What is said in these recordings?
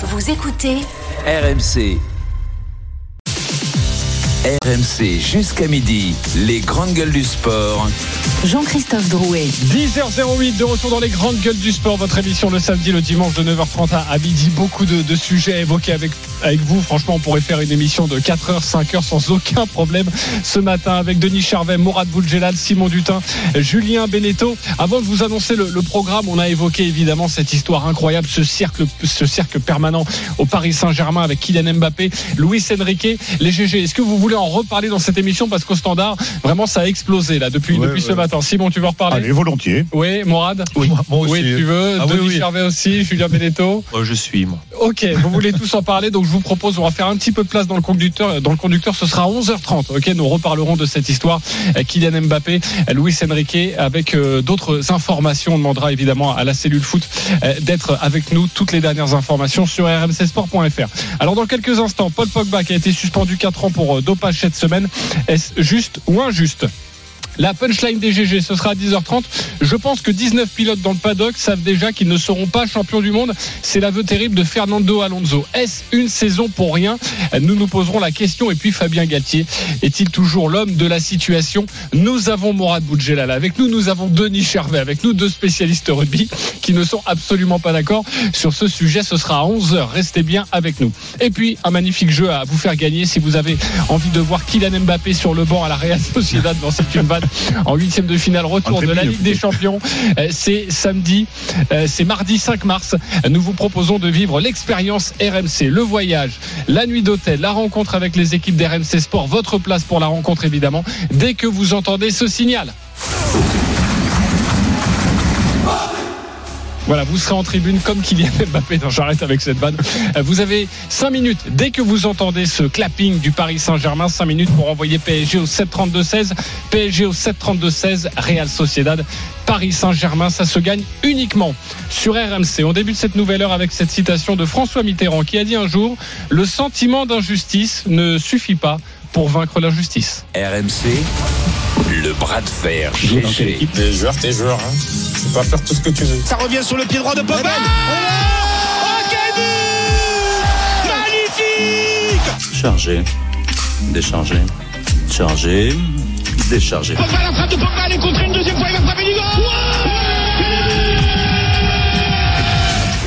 Vous écoutez RMC. RMC jusqu'à midi, les grandes gueules du sport. Jean-Christophe Drouet. 10h08 de retour dans les grandes gueules du sport, votre émission le samedi, le dimanche de 9h30 à midi. Beaucoup de, de sujets à évoquer avec, avec vous. Franchement, on pourrait faire une émission de 4h, 5h sans aucun problème ce matin avec Denis Charvet, Mourad Boudjelal, Simon Dutin, Julien Beneteau. Avant de vous annoncer le, le, programme, on a évoqué évidemment cette histoire incroyable, ce cercle, ce cercle permanent au Paris Saint-Germain avec Kylian Mbappé, Luis Enrique, les GG. Est-ce que vous voulez en reparler dans cette émission? Parce qu'au standard, vraiment, ça a explosé là depuis, Ouais, depuis ce matin. Simon, tu veux en reparler? Allez, volontiers. Oui, Morad Oui, moi aussi. Oui, tu veux? Ah Denis oui. Charvet aussi, Julien Beneteau? Oh, je suis, moi. Ok, vous voulez tous en parler, donc je vous propose, on va faire un petit peu de place dans le conducteur. Dans le conducteur, ce sera à 11h30. Ok, nous reparlerons de cette histoire. Euh, Kylian Mbappé, euh, Luis Enrique, avec euh, d'autres informations. On demandera évidemment à la cellule foot d'être avec nous. Toutes les dernières informations sur rmcsport.fr. Alors dans quelques instants, Paul Pogba qui a été suspendu 4 ans pour dopage cette semaine. Est-ce juste ou injuste? La punchline des GG, ce sera à 10h30. Je pense que 19 pilotes dans le paddock savent déjà qu'ils ne seront pas champions du monde. C'est l'aveu terrible de Fernando Alonso. Est-ce une saison pour rien? Nous nous poserons la question. Et puis Fabien Galtier, est-il toujours l'homme de la situation? Nous avons Mourad Boudjelal avec nous. Nous avons Denis Charvet avec nous, deux spécialistes rugby qui ne sont absolument pas d'accord sur ce sujet. Ce sera à 11h. Restez bien avec nous. Et puis, un magnifique jeu à vous faire gagner si vous avez envie de voir Kylian Mbappé sur le banc à la Real Sociedad dans cette une en huitième de finale retour de la Ligue des Champions. Euh, C'est samedi, euh, c'est mardi 5 mars. Nous vous proposons de vivre l'expérience RMC, le voyage, la nuit d'hôtel, la rencontre avec les équipes d'RMC Sport. Votre place pour la rencontre évidemment dès que vous entendez ce signal. Voilà, vous serez en tribune comme Kylian Mbappé. Non, j'arrête avec cette vanne. Euh, Vous avez 5 minutes dès que vous entendez ce clapping du Paris Saint-Germain. 5 minutes pour envoyer PSG au 7-32-16. PSG au 7-32-16. Real Sociedad. Paris Saint-Germain, ça se gagne uniquement sur RMC. On débute cette nouvelle heure avec cette citation de François Mitterrand qui a dit un jour Le sentiment d'injustice ne suffit pas pour vaincre l'injustice. RMC, le bras de fer GG. T'es joueur, t'es joueur. Hein. Tu peux pas faire tout ce que tu veux. Ça revient sur le pied droit de Pogba. Oh, Magnifique Chargé, déchargé, chargé, déchargé. Pogba, la frappe de Pogba, elle est contrée une deuxième fois, il va frapper du goal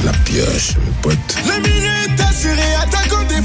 La pioche, mon pote. Les minutes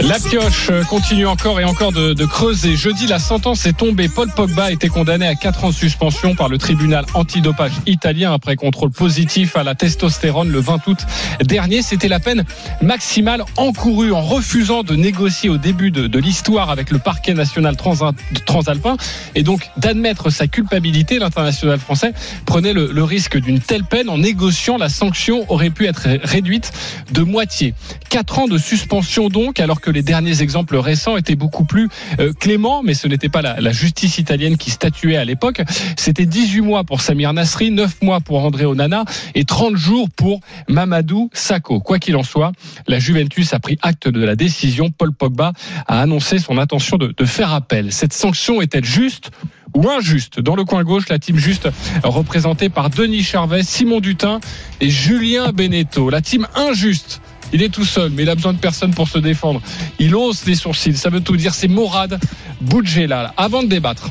La pioche continue encore et encore de, creuser. Jeudi, la sentence est tombée. Paul Pogba a été condamné à 4 ans de suspension par le tribunal antidopage italien après contrôle positif à la testostérone le 20 août dernier. C'était la peine maximale encourue en refusant de négocier au début de, l'histoire avec le parquet national transa- transalpin et donc d'admettre sa culpabilité. L'international français prenait le, le risque d'une telle peine en négociant. La sanction aurait pu être réduite de moitié. 4 ans de suspension donc, alors que les derniers exemples récents étaient beaucoup plus euh, cléments, mais ce n'était pas la, la justice italienne qui statuait à l'époque. C'était 18 mois pour Samir Nasri, 9 mois pour André Onana et 30 jours pour Mamadou Sakho. Quoi qu'il en soit, la Juventus a pris acte de la décision. Paul Pogba a annoncé son intention de, de faire appel. Cette sanction est-elle juste ou injuste? Dans le coin gauche, la team juste représentée par Denis Charvet, Simon Dutin et Julien Beneteau. La team injuste il est tout seul, mais il a besoin de personne pour se défendre. Il hausse les sourcils. Ça veut tout dire. C'est Morad Boudjelal. Avant de débattre,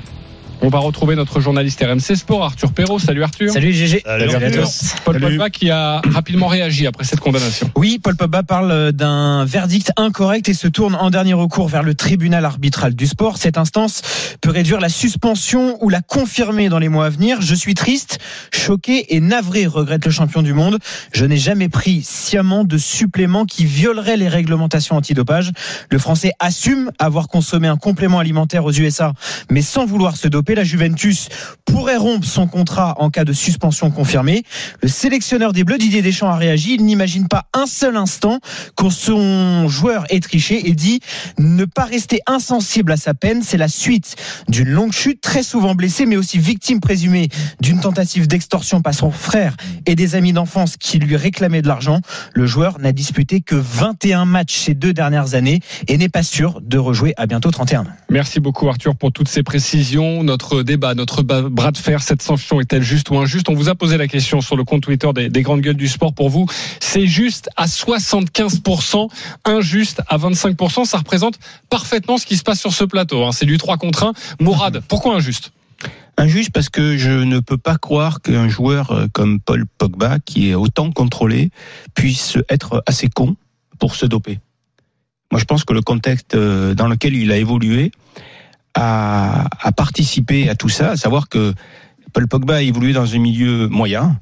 on va retrouver notre journaliste RMC Sport, Arthur Perrault. Salut Arthur. Salut GG. Salut, à Arthur. tous. Paul Salut. Pogba qui a rapidement réagi après cette condamnation. Oui, Paul Pogba parle d'un verdict incorrect et se tourne en dernier recours vers le tribunal arbitral du sport. Cette instance peut réduire la suspension ou la confirmer dans les mois à venir. Je suis triste, choqué et navré, regrette le champion du monde. Je n'ai jamais pris sciemment de suppléments qui violeraient les réglementations antidopage. Le Français assume avoir consommé un complément alimentaire aux USA, mais sans vouloir se doper. La Juventus pourrait rompre son contrat en cas de suspension confirmée. Le sélectionneur des Bleus, Didier Deschamps, a réagi. Il n'imagine pas un seul instant que son joueur ait triché et dit ne pas rester insensible à sa peine. C'est la suite d'une longue chute, très souvent blessé, mais aussi victime présumée d'une tentative d'extorsion par son frère et des amis d'enfance qui lui réclamaient de l'argent. Le joueur n'a disputé que 21 matchs ces deux dernières années et n'est pas sûr de rejouer à bientôt 31 ans. Merci beaucoup Arthur pour toutes ces précisions. Notre débat, notre bras de fer. Cette sanction est-elle juste ou injuste? On vous a posé la question sur le compte Twitter des, des grandes gueules du sport. Pour vous, c'est juste à 75%, injuste à 25%. Ça représente parfaitement ce qui se passe sur ce plateau. hein. C'est du 3 contre 1. Mourad, pourquoi injuste? Injuste parce que je ne peux pas croire qu'un joueur euh, comme Paul Pogba, qui est autant contrôlé, puisse être assez con pour se doper. Moi, je pense que le contexte euh, dans lequel il a évolué a, a participé à tout ça, à savoir que Paul Pogba a évolué dans un milieu moyen,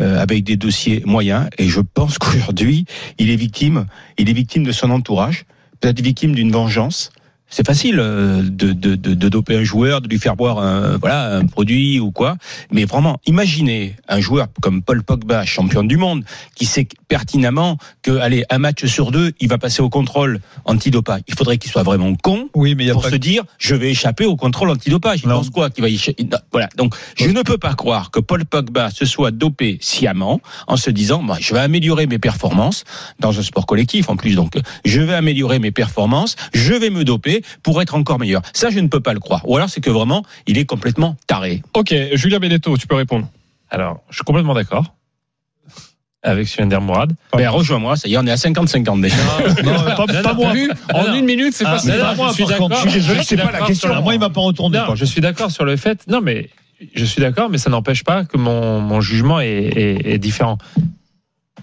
euh, avec des dossiers moyens, et je pense qu'aujourd'hui, il est victime, il est victime de son entourage, peut-être victime d'une vengeance. C'est facile euh, de, de, de, de doper un joueur, de lui faire boire un, voilà, un produit ou quoi. Mais vraiment, imaginez un joueur comme Paul Pogba, champion du monde, qui sait pertinemment que, allez, un match sur deux, il va passer au contrôle antidopage. Il faudrait qu'il soit vraiment con Oui, mais y a pour pas se dire, je vais échapper au contrôle antidopage. Il Non. pense quoi qu'il va y Voilà. Donc, je ne peux pas croire que Paul Pogba se soit dopé sciemment en se disant, bah, je vais améliorer mes performances dans un sport collectif en plus. Donc, je vais améliorer mes performances, je vais me doper pour être encore meilleur. Ça, je ne peux pas le croire. Ou alors, c'est que vraiment, il est complètement taré. Ok, Julien Benedetto, tu peux répondre. Alors, je suis complètement d'accord avec dire Mourad. Ben, rejoins-moi, ça y est, on est à 50-50 déjà. Non, pas, pas moi. Vu En non. une minute, c'est Ah, Pas non, moi, je suis d'accord. Je suis désolé, c'est pas la question. sur le- Moi, il m'a pas retourné. Non, je suis d'accord sur le fait. Non, mais je suis d'accord, mais ça n'empêche pas que mon, mon jugement est, est- est différent.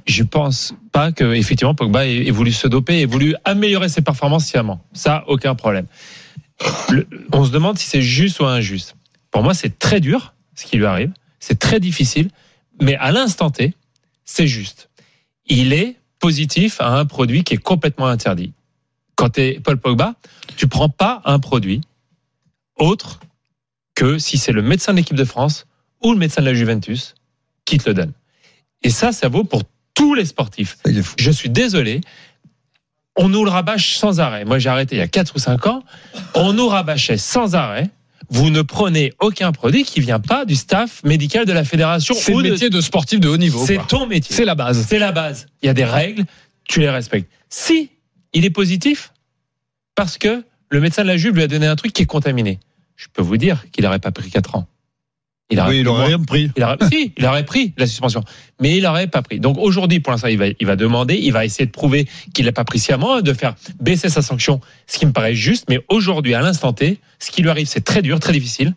Je pense pas que effectivement Pogba ait, voulu se doper, ait voulu améliorer ses performances sciemment. Ça, aucun problème. On se demande si c'est juste ou injuste. Pour moi, c'est très dur ce qui lui arrive. C'est très difficile, mais à l'instant T, c'est juste. Il est positif à un produit qui est complètement interdit. Quand tu es Paul Pogba, tu prends pas un produit autre que si c'est le médecin de l'équipe de France ou le médecin de la Juventus qui te le donne. Et ça, ça vaut pour tous les sportifs. Je suis désolé. On nous le rabâche sans arrêt. Moi, j'ai arrêté il y a 4 ou 5 ans. On nous rabâchait sans arrêt. Vous ne prenez aucun produit qui vient pas du staff médical de la fédération C'est le métier de sportif de haut niveau. C'est ton métier. C'est la base. C'est la base. Il y a des règles, tu les respectes. Si il est positif, parce que le médecin de la Juve lui a donné un truc qui est contaminé, je peux vous dire qu'il n'aurait pas pris 4 ans. Il aurait Oui, il pris aurait rien pris. Il aurait, si, il aurait pris la suspension, mais il n'aurait pas pris. Donc aujourd'hui, pour l'instant, il va, il va demander, il va essayer de prouver qu'il n'a pas pris sciemment, de faire baisser sa sanction, ce qui me paraît juste. Mais aujourd'hui, à l'instant T, ce qui lui arrive, c'est très dur, très difficile,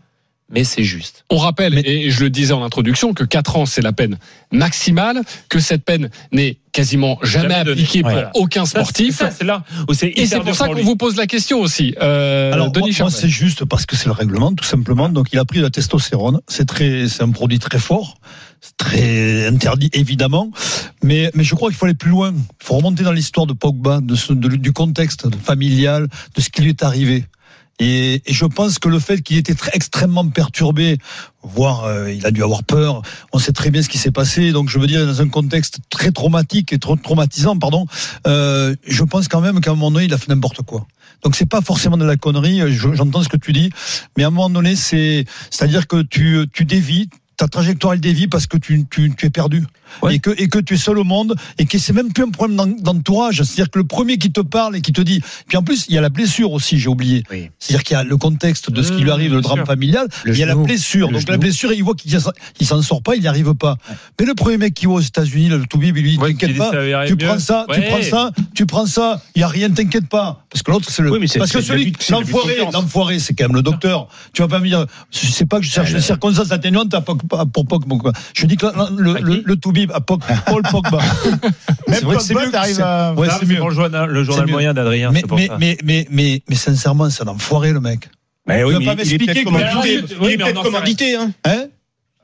mais c'est juste. On rappelle, et je le disais en introduction, que 4 ans, c'est la peine maximale, que cette peine n'est quasiment jamais, appliquée pour aucun sportif. ça, c'est là où c'est Et c'est pour ça qu'on vous pose la question aussi. Euh, Alors, moi, Denis moi, Charvet. c'est juste parce que c'est le règlement, tout simplement. Donc, il a pris de la testostérone. C'est très, c'est un produit très fort. Très interdit, évidemment. Mais, mais je crois qu'il faut aller plus loin. Il faut remonter dans l'histoire de Pogba, de ce, de- du contexte familial, de ce qui lui est arrivé. Et, je pense que le fait qu'il était extrêmement perturbé, voire euh, il a dû avoir peur, on sait très bien ce qui s'est passé. Donc je veux dire, dans un contexte très traumatique et trop traumatisant, pardon, euh, je pense quand même qu'à un moment donné, il a fait n'importe quoi. Donc c'est pas forcément de la connerie. je- J'entends ce que tu dis, mais à un moment donné, c'est, c'est-à-dire que tu, dévis. Ta trajectoire elle dévie parce que tu es perdu Ouais. et que et que tu es seul au monde et que c'est même plus un problème d'en- d'entourage. C'est-à-dire que le premier qui te parle et qui te dit. Puis en plus il y a la blessure aussi. J'ai oublié. Oui. C'est-à-dire qu'il y a le contexte de ce qui Mmh, lui arrive, le drame sûr. familial. Le il y a la blessure. Le Donc la blessure, il voit qu'il il s'en sort pas, il n'y arrive pas. Mais le premier mec qui va aux États-Unis, le Toubib, il lui dit Ouais, t'inquiète pas, tu prends ça, tu prends ça, tu prends ça, il y a rien, t'inquiète pas. Parce que l'autre c'est le Oui, mais c'est- parce que c'est celui c'est l'enfoiré, c'est quand même le docteur. Tu vas pas me dire sais pas que je cherche des circonstances atténuantes à Pog- à- pour Pogba. Je dis que le, le, à Pog- Paul Pogba. C'est vrai que c'est mieux. t'arrives à- Ouais, c'est mieux. pour le journal, le journal moyen d'Adrien. Mais, c'est pour mais, ça. mais, mais, mais, mais sincèrement, c'est un enfoiré, le mec. Mais Tu oui, vas mais pas il est m'expliquer peut-être commandité. Oui, Il est mais on peut-être commandité, hein. Hein?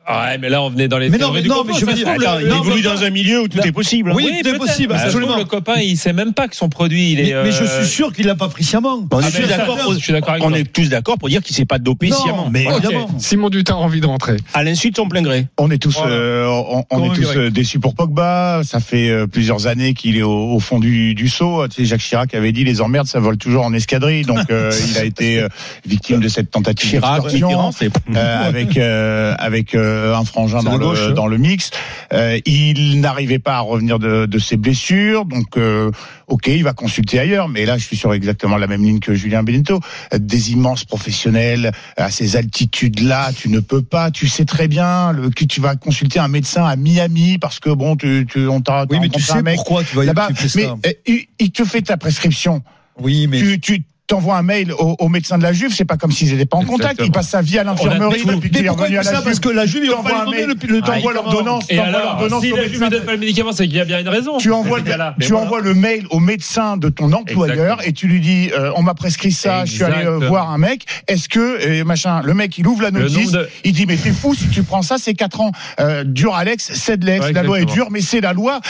Ouais, mais là, on venait dans les Mais non, mais non, mais je veux dire- il non, évolue dans un milieu où tout est possible. Oui, tout est possible, absolument. Le copain, il sait même pas que son produit, il est. Mais, mais je euh, suis sûr qu'il l'a pas pris sciemment. On est Ah, tous d'accord pour- je suis d'accord avec on est tous d'accord pour dire qu'il s'est pas dopé Non, sciemment. mais évidemment. Simon Dutin a envie de rentrer. À l'insu de son plein gré. On est tous, euh, on, est tous euh, déçus pour Pogba. Ça fait plusieurs années qu'il est au, fond du, sais, Jacques Chirac avait dit les emmerdes, ça vole toujours en escadrille. Donc il a été victime de cette tentative Chirac, d'extorsion. Avec avec un frangin dans le gauche, hein. dans le mix. Euh, il n'arrivait pas à revenir de, de ses blessures, donc euh, ok, il va consulter ailleurs. Mais là, je suis sur exactement la même ligne que Julien Benito. Des immenses professionnels à ces altitudes-là, tu ne peux pas. Tu sais très bien le, que tu vas consulter un médecin à Miami parce que bon, tu, tu on t'a Oui, mais tu sais un mec pourquoi tu vas là-bas. Mais euh, il, il te fait ta prescription. Oui, mais Tu, tu t'envoies un mail au, au médecin de la Juve, c'est pas comme s'ils n'étaient pas en contact. Exactement. Il passe sa vie à l'infirmerie depuis qu'il est revenu à la ça Parce Juve. que la Juve, il pas un mail, le, Ah, l'ordonnance, Et alors, si la Juve ne donne pas le médicament, c'est qu'il y a bien une raison. Tu envoies, tu envoies le mail au médecin de ton employeur et tu lui dis euh, on m'a prescrit ça, je suis allé euh, voir un mec. Est-ce que machin Le mec il ouvre la notice, il dit mais t'es fou si tu prends ça, c'est 4 ans. Euh, dur Alex, c'est de l'ex. La loi est dure, mais c'est la loi.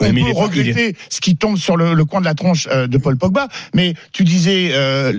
On, on- on mais peut regretter ce qui tombe sur le, le coin de la tronche euh, de Paul Pogba, mais tu disais, euh,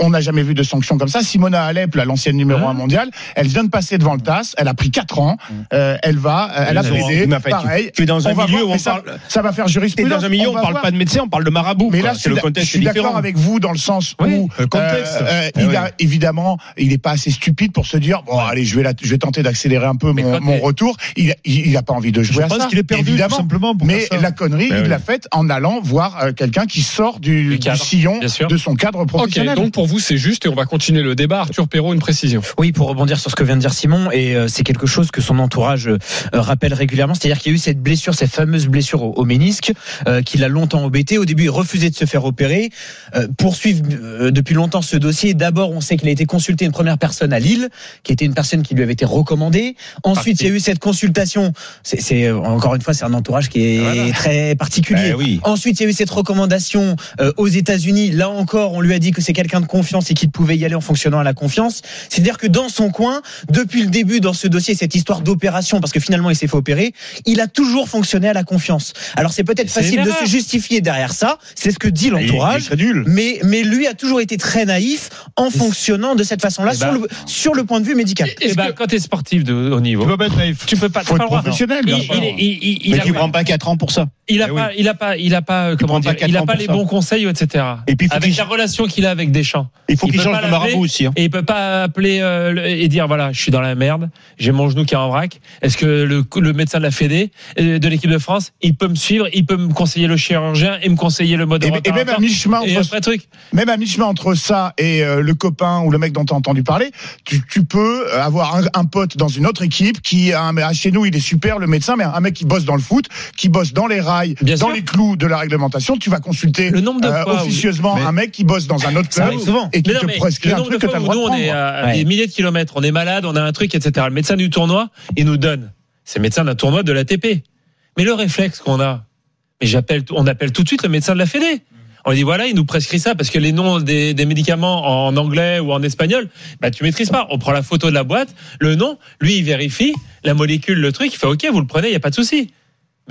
on n'a jamais vu de sanctions comme ça. Simona Alep, l'ancienne numéro Hein 1 mondiale, elle vient de passer devant le TAS, elle a pris 4 ans, euh, elle va, euh, elle a plaidé, tu- pareil. tu es dans un on milieu voir, où on ça, parle- ça va faire jurisprudence. dans un milieu, on, va parle voir. pas de médecin, on parle de marabout. Mais là, je c'est suis, le d'a- je contexte suis d'accord avec vous dans le sens Oui, où le contexte. euh, il oui. a évidemment, il n'est pas assez stupide pour se dire bon allez, je vais la- je vais tenter d'accélérer un peu Mais mon, mon retour. Il, il, il a pas envie de jouer je à pense ça. qu'il est perdu tout évidemment. simplement pour Mais. La connerie, Ben il oui. l'a faite en allant voir euh, quelqu'un qui sort du, sillon de son cadre professionnel. donc pour vous c'est juste et on va continuer le débat. Arthur Perrault, une précision. Oui, pour rebondir sur ce que vient de dire Simon, et euh, c'est quelque chose que son entourage euh, rappelle régulièrement, c'est-à-dire qu'il y a eu cette blessure, cette fameuse blessure au, au ménisque, euh, qui l'a longtemps embêté. Au début, il refusait de se faire opérer. Euh, poursuivre euh, depuis longtemps ce dossier. D'abord, on sait qu'il a été consulté une première personne à Lille, qui était une personne qui lui avait été recommandée. Ensuite, il y a eu cette consultation. C'est c'est, encore une fois, c'est un entourage qui est Voilà. Très particulier. Ben oui. Ensuite, il y a eu cette recommandation euh, aux États-Unis. Là encore, on lui a dit que c'est quelqu'un de confiance et qu'il pouvait y aller en fonctionnant à la confiance. C'est-à-dire que dans son coin, depuis le début dans ce dossier, cette histoire d'opération, parce que finalement il s'est fait opérer, il a toujours fonctionné à la confiance. Alors c'est peut-être facile de se justifier derrière ça. C'est ce que dit l'entourage. Mais, mais lui a toujours été très naïf en fonctionnant de cette façon-là Eh sur, ben- le, sur le point de vue médical. Eh ben, quand t'es sportif de haut niveau, Tu peux pas être naïf. tu peux pas. être professionnel. Il, il, il, il, il Mais a tu pas- prends pas 4 ans pour ça. il a Eh pas, il a pas, il a pas, comment dire, il a 4 ans pas les bons conseils, etc. Et puis, avec la relation qu'il a avec Deschamps. Il faut Il qu'il change de marabout aussi. hein. Et il peut pas appeler euh, le- et dire voilà, je suis dans la merde, j'ai mon genou qui est en vrac. Est-ce que le, le médecin de la Fédé, euh, de l'équipe de France, il peut me suivre, il peut me conseiller le chirurgien et me conseiller le mode Et, et même à mi-chemin et entre truc. même à mi-chemin entre ça et euh, le copain ou le mec dont tu as entendu parler, tu, tu peux avoir un, un pote dans une autre équipe qui a un, chez nous il est super le médecin, mais un mec qui bosse dans le foot, qui bosse dans les rails, Bien dans sûr. les clous de la réglementation, tu vas consulter Le nombre de euh, fois officieusement un mec qui bosse dans un autre club et qui non, te prescrit le un truc que tu as le droit nous, de on est à Ouais. des milliers de kilomètres, on est malade, on a un truc, etc. Le médecin du tournoi, il nous donne. C'est le médecin d'un tournoi de l'ATP. Mais le réflexe qu'on a, mais j'appelle, on appelle tout de suite le médecin de la Fédé. On lui dit voilà, il nous prescrit ça parce que les noms des, des médicaments en anglais ou en espagnol, bah tu maîtrises pas. On prend la photo de la boîte, le nom, lui il vérifie la molécule, le truc, il fait ok, vous le prenez, il y a pas de souci.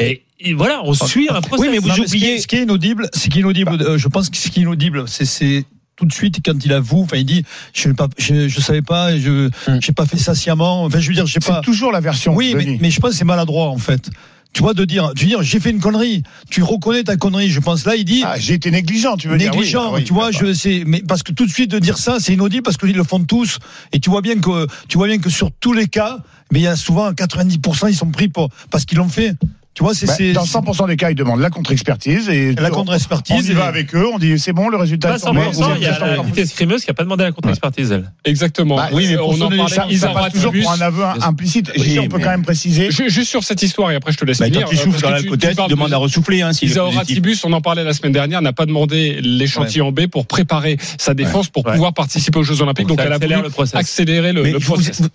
Mais il- voilà, on suit un process. Oui, mais vous Non, oubliez. Ce qui est, ce qui est inaudible, qu'inaudible. euh, je pense que ce qui est inaudible, c'est tout de suite quand il avoue. Enfin, il dit, je ne pas, je, je savais pas, je, j'ai pas fait ça sciemment. Enfin, je veux dire, j'ai pas. C'est toujours la version. Oui, mais, je pense que c'est maladroit en fait. Tu vois de dire, tu veux dire, j'ai fait une connerie. Tu reconnais ta connerie. Je pense là, il dit. Ah, j'ai été négligent, tu veux dire négligent, oui, ah oui, tu vois, je sais, mais parce que tout de suite de dire ça, c'est inaudible parce qu'ils le font tous, et tu vois bien que, tu vois bien que sur tous les cas, mais il y a souvent 90% ils sont pris pour parce qu'ils l'ont fait. Tu vois, c'est Bah, c'est- dans 100% des cas, ils demandent la contre-expertise et la on- contre-expertise. On y va avec eux, on dit c'est bon, le résultat Pas est tombé, 100%, vous il y a la encore- petite escrimeuse qui a pas demandé la contre-expertise, elle. Exactement. Bah, oui, mais pour on en parlait. ça, passe toujours Ratibus. pour un aveu implicite. Oui, Ici, on peut mais- quand même préciser. Ju- Juste sur cette histoire et après je te laisse Bah, finir. quand tu euh, souffles dans la tu- tu demandes de- à ressouffler. Hein, s'il est Isaora positif. Tibus, on en parlait la semaine dernière, n'a pas demandé l'échantillon B pour préparer sa défense pour pouvoir participer aux Jeux Olympiques. Donc, elle a voulu accélérer le, le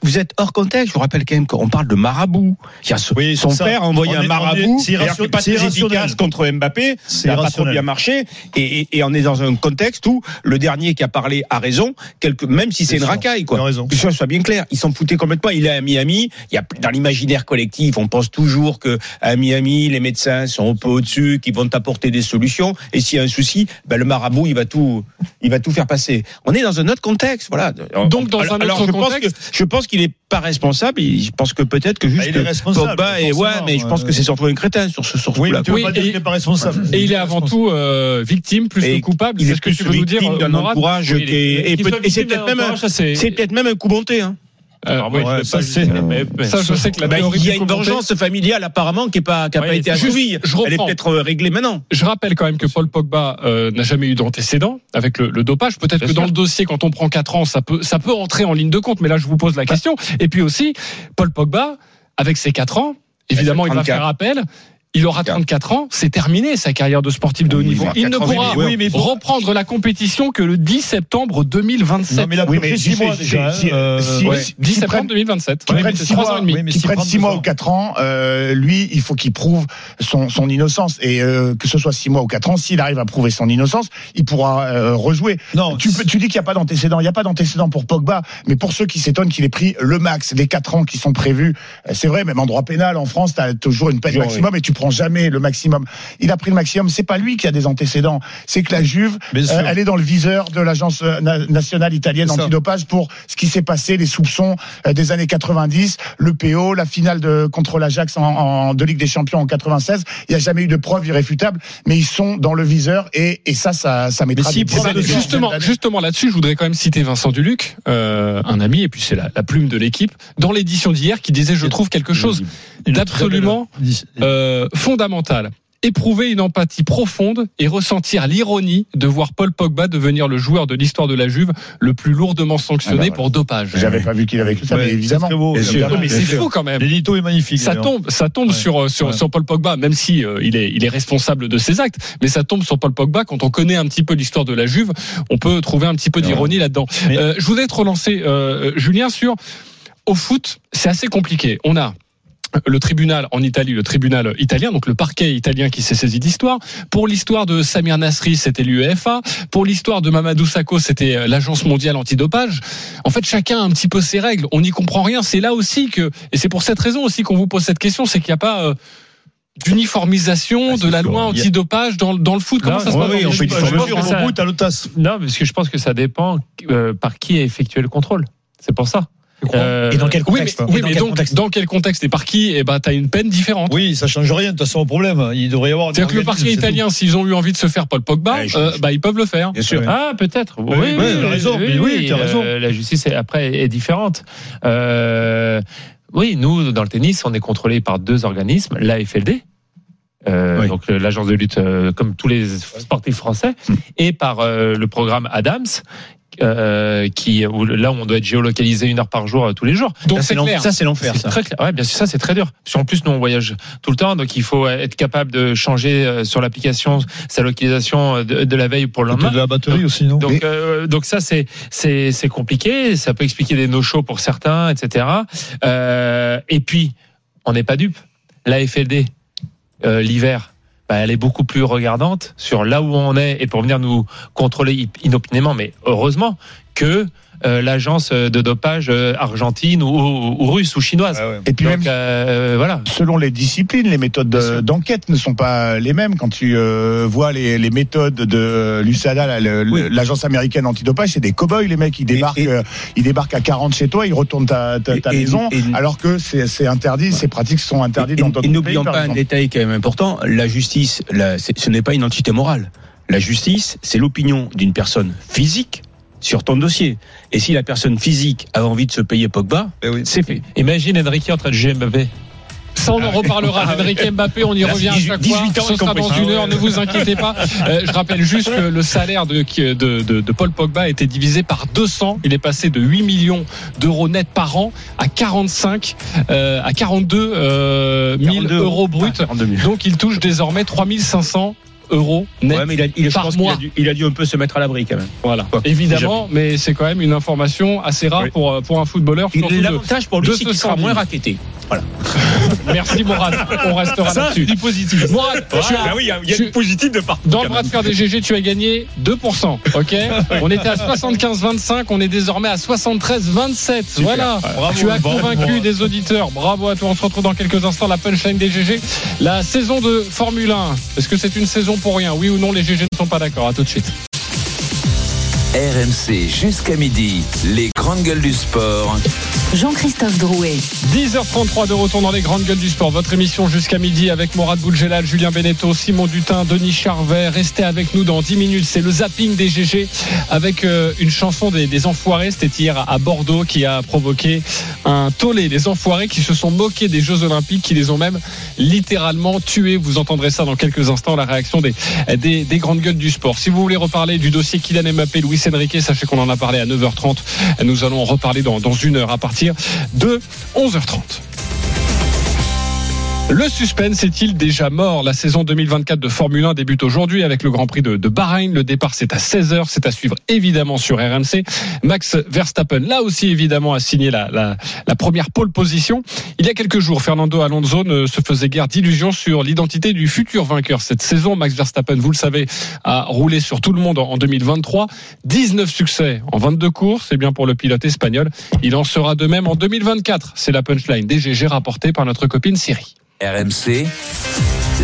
vous, êtes hors contexte. Je vous rappelle quand même qu'on parle de marabout. Il y a ce- Oui, son père a envoyé un on marabout. est- c'est pas c'est très efficace contre Mbappé. Ça n'a pas trop bien marché. Et, et- et on est dans un contexte où le dernier qui a parlé a raison, quelque, même si c'est une sûr. racaille. Quoi. raison. Que ce soit bien clair. Ils s'en foutaient complètement. Il est à Miami. Il y a, dans l'imaginaire collectif, on pense toujours que à Miami, les médecins sont un peu au-dessus, qu'ils vont apporter des solutions. Et s'il y a un souci, ben, le marabout, il va tout, il va tout faire passer. On est dans un autre contexte. Voilà. Donc, dans alors, un alors, autre je pense que, contexte- je pense qu'il est pas responsable. Je pense que peut-être que juste Ah, il est responsable, Pogba et ouais, mais je pense que c'est surtout un crétin sur ce sur Oui, là mais tu veux Oui, pas dire et- qu'il n'est pas responsable. Et il est avant tout euh, victime plus Et que coupable. Il C'est est ce que tu veux nous dire, d'un Morad entourage Oui, est, et, et c'est peut-être même, c'est- peut-être même un coup bonté. Hein. Euh, Alors, ouais, ça, je sais que la Bah, il y a une vengeance familiale apparemment qui n'a pas, qui a Ouais, pas été je Elle est reprends. peut-être euh, réglée maintenant. Je rappelle quand même que Paul Pogba euh, n'a jamais eu d'antécédent avec le, le dopage. Peut-être que sûr. dans le dossier, quand on prend 4 ans, ça peut, ça peut entrer en ligne de compte. Mais là, je vous pose la Bah. question. Et puis aussi, Paul Pogba, avec ses 4 ans, évidemment, il va 34. faire appel. Il aura 34 ans, c'est terminé sa carrière de sportif de haut niveau. Il ne 80 pourra oui, mais bon. reprendre la compétition que le 10 septembre 2027. Non, mais il a Oui, pris mais 6 si- mois si- déjà. si- hein, euh, 10 septembre prennent- 2027. qui prend 6 deux mois ou 4 ans, euh, lui, il faut qu'il prouve son, son innocence. Et euh, que ce soit 6 mois ou 4 ans, s'il arrive à prouver son innocence, il pourra euh, rejouer. Non, Tu, peux- tu dis qu'il n'y a pas d'antécédent. Il n'y a pas d'antécédent pour Pogba. Mais pour ceux qui s'étonnent qu'il ait pris le max, les 4 ans qui sont prévus, c'est vrai, même en droit pénal, en France, tu as toujours une peine maximum et tu prends jamais le maximum. Il a pris le maximum. C'est pas lui qui a des antécédents. C'est que la Juve, euh, elle est dans le viseur de l'agence euh, na- nationale italienne antidopage pour ce qui s'est passé, les soupçons euh, des années 90, le PO, la finale de contre l'Ajax en, en de Ligue des Champions en 96. Il n'y a jamais eu de preuves irréfutables, mais ils sont dans le viseur et, et ça, ça, ça mettra des justement, justement là-dessus, je voudrais quand même citer Vincent Duluc, euh, un ami, et puis c'est la, la plume de l'équipe, dans l'édition d'hier, qui disait, je trouve quelque chose d'absolument euh, fondamental. Éprouver une empathie profonde et ressentir l'ironie de voir Paul Pogba devenir le joueur de l'histoire de la Juve le plus lourdement sanctionné Ah ouais. pour dopage. J'avais pas vu qu'il avait écrit ça, mais évidemment. Très beau, mais c'est fou quand même. L'édito est magnifique. Ça tombe, ça tombe Ouais. sur sur, Ouais. sur Paul Pogba, même si euh, il est il est responsable de ses actes, mais ça tombe sur Paul Pogba. Quand on connaît un petit peu l'histoire de la Juve, on peut trouver un petit peu d'ironie là-dedans. Mais- Euh, je voudrais te relancer, euh, Julien, sur au foot, c'est assez compliqué. On a le tribunal en Italie, le tribunal italien, donc le parquet italien qui s'est saisi d'histoire. Pour l'histoire de Samir Nasri, c'était l'UEFA. Pour l'histoire de Mamadou Sakho, c'était euh, l'Agence mondiale antidopage. En fait, chacun a un petit peu ses règles. On n'y comprend rien. C'est là aussi que, et c'est pour cette raison aussi qu'on vous pose cette question, c'est qu'il n'y a pas euh, d'uniformisation Ah, de la sûr. loi antidopage dans, dans le foot. Comment Non, ça se passe oui, dans on le fait Je mesure ça- au bout, t'as le tasse. Non, parce que je pense que ça dépend euh, par qui est effectué le contrôle. C'est pour ça. Euh, Et dans quel Oui, mais, contexte oui, Et dans mais quel donc, contexte dans quel contexte et par qui Eh ben, t'as une peine différente. Oui, ça change rien. De toute façon, au problème, il devrait y avoir. C'est-à-dire que le parquet italien, s'ils ont eu envie de se faire Paul Pogba, Ouais, je- euh, bah, ils peuvent le faire. Bien sûr. Ah, peut-être. Oui, oui, oui, raison. Mais oui, t'as raison. euh, la justice est, après est différente. Euh, oui, nous dans le tennis, on est contrôlé par deux organismes, l'AFLD. Euh, Oui. Donc euh, l'agence de lutte, euh, comme tous les sportifs français, et par euh, le programme Adams, euh, qui où, là où on doit être géolocalisé une heure par jour euh, tous les jours. Donc Ça, c'est clair. ça, c'est l'enfer, ça. très clair. Ouais, bien sûr, ça c'est très dur. Parce qu'en plus, nous on voyage tout le temps, donc il faut être capable de changer euh, sur l'application sa localisation euh, de, de la veille pour le lendemain. de la batterie aussi, non? Donc, euh, donc ça c'est c'est c'est compliqué. Ça peut expliquer des no-shows pour certains, etc. Euh, et puis on n'est pas dupe. La FLD euh, l'hiver, bah, elle est beaucoup plus regardante sur là où on est. Et pour venir nous contrôler inopinément, mais heureusement que euh, l'agence de dopage euh, argentine ou, ou, ou russe ou chinoise. Ah ouais. Et puis Donc même euh, voilà. selon les disciplines, les méthodes d'enquête ne sont pas les mêmes. Quand tu euh, vois les, les méthodes de l'USADA, Oui. l'agence américaine antidopage, c'est des cow-boys les mecs. Ils débarquent, et- euh, ils débarquent à 40 chez toi, ils retournent ta, ta, ta Et- et- maison, et- alors que c'est interdit, ces pratiques sont interdites Et- dans et- d'autres Et pays. n'oublions pas un détail quand même important. La justice, la- ce n'est pas une entité morale. La justice, c'est l'opinion d'une personne physique sur ton dossier. Et si la personne physique a envie de se payer Pogba, c'est fait. Imagine Enrique en train de juger Mbappé. Ça, on en reparlera. D'Enrique Mbappé, on y Là, revient à 18 chaque fois. 18 ans, Ce sera dans Ah une heure, ne vous inquiétez pas. Euh, je rappelle juste que le salaire de, de, de, de Paul Pogba a été divisé par 200. Il est passé de 8 millions d'euros net par an à 45, euh, à 42 euh, 000 42 euros bruts. 42 000. Donc, il touche désormais 3500 euros net. Ouais, mais il a, il- par mois. a, dû, il a dû un peu se mettre à l'abri quand même. Voilà. Quoi. Évidemment, mais c'est quand même une information assez rare Oui. pour, euh, pour un footballeur. L'avantage pour lui, c'est ce qu'il sera moins racketté. Merci Morad. On restera là-dessus. positif. Morad, tu- Ah oui, il y a, il y a tu- du positif de partout. Dans le bras de fer des GG, tu as gagné 2%. Ok On était à 75-25, on est désormais à 73-27. Voilà. tu as bravo, convaincu bravo. des auditeurs. Bravo à toi. On se retrouve dans quelques instants. La punchline des GG. La saison de Formule 1. Est-ce que c'est une saison pour rien? Oui ou non Les GG ne sont pas d'accord. À tout de suite. RMC jusqu'à midi, les grandes gueules du sport. Jean-Christophe Drouet. 10h33 de retour dans les grandes gueules du sport. Votre émission jusqu'à midi avec Morad Boulgelal, Julien Beneteau, Simon Dutin, Denis Charvet. Restez avec nous dans 10 minutes. C'est le zapping des GG avec euh, une chanson des, Enfoirés. C'était hier à Bordeaux qui a provoqué un tollé. Les Enfoirés qui se sont moqués des Jeux Olympiques, qui les ont même littéralement tués. Vous entendrez ça dans quelques instants, la réaction des, des, des grandes gueules du sport. Si vous voulez reparler du dossier Kylian Mbappé, Luis Enrique, sachez qu'on en a parlé à 9h30. Nous allons en reparler dans, dans une heure à partir de 11h30. Le suspense est-il déjà mort? La saison 2024 de Formule 1 débute aujourd'hui avec le Grand Prix de, Bahreïn. Le départ, c'est à 16h. C'est à suivre évidemment sur RMC. Max Verstappen, là aussi évidemment, a signé la, première pole position. Il y a quelques jours, Fernando Alonso ne se faisait guère d'illusions sur l'identité du futur vainqueur cette saison. Max Verstappen, vous le savez, a roulé sur tout le monde en 2023. 19 succès en 22 courses. C'est bien pour le pilote espagnol. Il en sera de même en 2024. C'est la punchline DGG rapportée par notre copine Siri. RMC,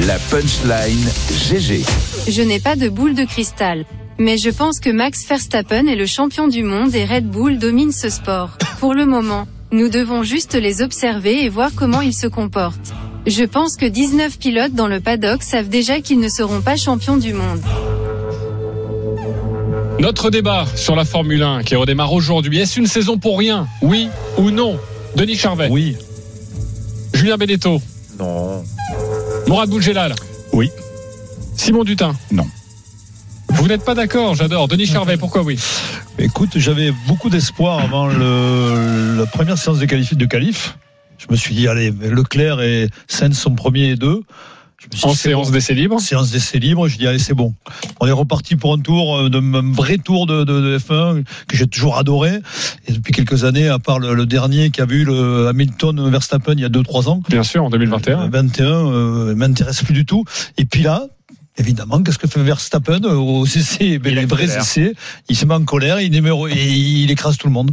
la punchline GG. Je n'ai pas de boule de cristal. Mais je pense que Max Verstappen est le champion du monde et Red Bull domine ce sport. Pour le moment, nous devons juste les observer et voir comment ils se comportent. Je pense que 19 pilotes dans le paddock savent déjà qu'ils ne seront pas champions du monde. Notre débat sur la Formule 1 qui redémarre aujourd'hui. Est-ce une saison pour rien? Oui ou non? Denis Charvet Oui. Julien Benetto Non. Mourad Boulgelal Oui. Simon Dutin Non. Vous n'êtes pas d'accord, j'adore. Denis Charvet, pourquoi oui? Écoute, j'avais beaucoup d'espoir avant le, la première séance de qualif. De qualif. Je me suis dit, allez, Leclerc et Sainz sont premiers et deux. En dit, séance bon. d'essai libre séance d'essai libre, je dis allez c'est bon. On est reparti pour un tour, euh, de, un vrai tour de, de, de F1 que j'ai toujours adoré. Et depuis quelques années, à part le, le dernier qui a vu le Hamilton Verstappen il y a 2-3 ans, Bien sûr, en 2021. euh, 21, euh, m'intéresse plus du tout. Et puis là, évidemment, qu'est-ce que fait Verstappen euh, au CC ben, Les vrais essais, il se met en colère, il, numéro, et il écrase tout le monde.